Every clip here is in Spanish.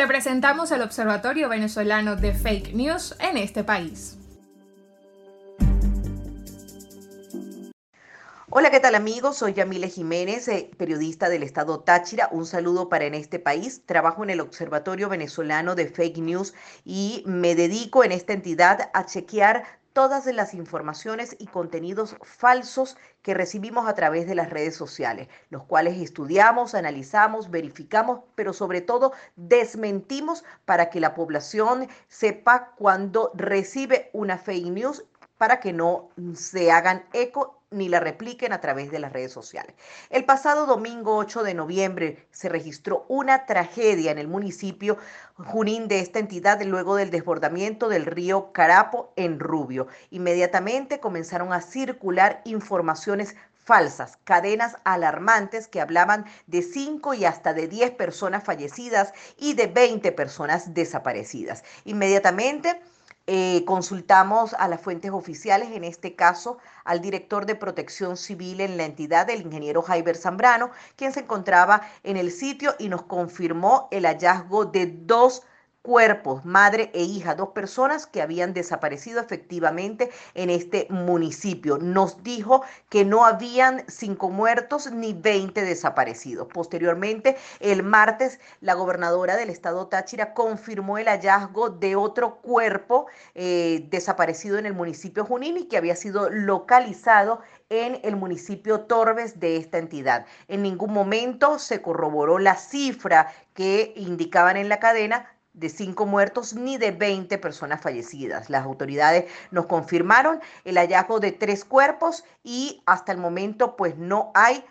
Te presentamos el Observatorio Venezolano de Fake News en este país. Hola, ¿qué tal amigos? Soy Yamile Jiménez, eh, periodista del Estado Táchira. Un saludo para en este país. Trabajo en el Observatorio Venezolano de Fake News y me dedico en esta entidad a chequear todas las informaciones y contenidos falsos que recibimos a través de las redes sociales, los cuales estudiamos, analizamos, verificamos, pero sobre todo desmentimos para que la población sepa cuando recibe una fake news para que no se hagan eco ni la repliquen a través de las redes sociales. El pasado domingo 8 de noviembre se registró una tragedia en el municipio Junín de esta entidad luego del desbordamiento del río Carapo en Rubio. Inmediatamente comenzaron a circular informaciones falsas, cadenas alarmantes que hablaban de 5 y hasta de 10 personas fallecidas y de 20 personas desaparecidas. Inmediatamente eh, consultamos a las fuentes oficiales, en este caso al director de protección civil en la entidad, el ingeniero Jaiber Zambrano, quien se encontraba en el sitio y nos confirmó el hallazgo de dos cuerpos, madre e hija, dos personas que habían desaparecido efectivamente en este municipio. Nos dijo que no habían cinco muertos ni 20 desaparecidos. Posteriormente, el martes, la gobernadora del estado Táchira confirmó el hallazgo de otro cuerpo eh, desaparecido en el municipio Junín y que había sido localizado en el municipio Torbes de esta entidad. En ningún momento se corroboró la cifra que indicaban en la cadena de cinco muertos ni de 20 personas fallecidas. Las autoridades nos confirmaron el hallazgo de tres cuerpos y hasta el momento pues no hay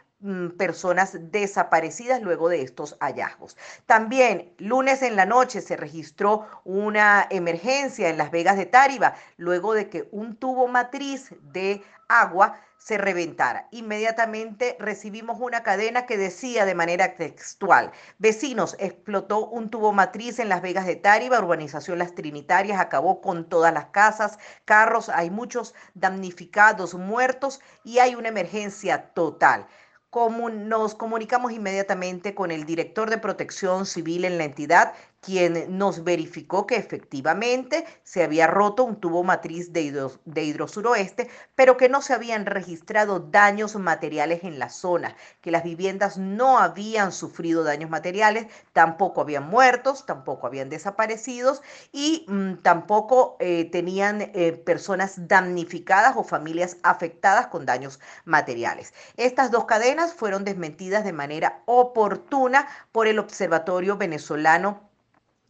personas desaparecidas luego de estos hallazgos. También lunes en la noche se registró una emergencia en Las Vegas de Táriba luego de que un tubo matriz de agua se reventara. Inmediatamente recibimos una cadena que decía de manera textual, vecinos, explotó un tubo matriz en Las Vegas de Táriba, urbanización Las Trinitarias, acabó con todas las casas, carros, hay muchos damnificados, muertos y hay una emergencia total nos comunicamos inmediatamente con el director de protección civil en la entidad, quien nos verificó que efectivamente se había roto un tubo matriz de, hidro, de hidrosuroeste, pero que no se habían registrado daños materiales en la zona, que las viviendas no habían sufrido daños materiales, tampoco habían muertos, tampoco habían desaparecidos y mm, tampoco eh, tenían eh, personas damnificadas o familias afectadas con daños materiales. Estas dos cadenas fueron desmentidas de manera oportuna por el Observatorio Venezolano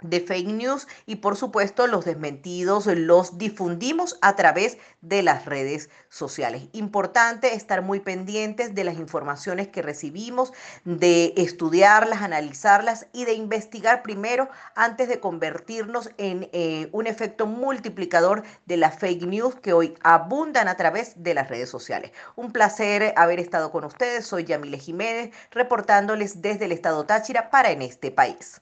de fake news y por supuesto los desmentidos los difundimos a través de las redes sociales. Importante estar muy pendientes de las informaciones que recibimos, de estudiarlas, analizarlas y de investigar primero antes de convertirnos en eh, un efecto multiplicador de las fake news que hoy abundan a través de las redes sociales. Un placer haber estado con ustedes. Soy Yamile Jiménez reportándoles desde el estado Táchira para en este país.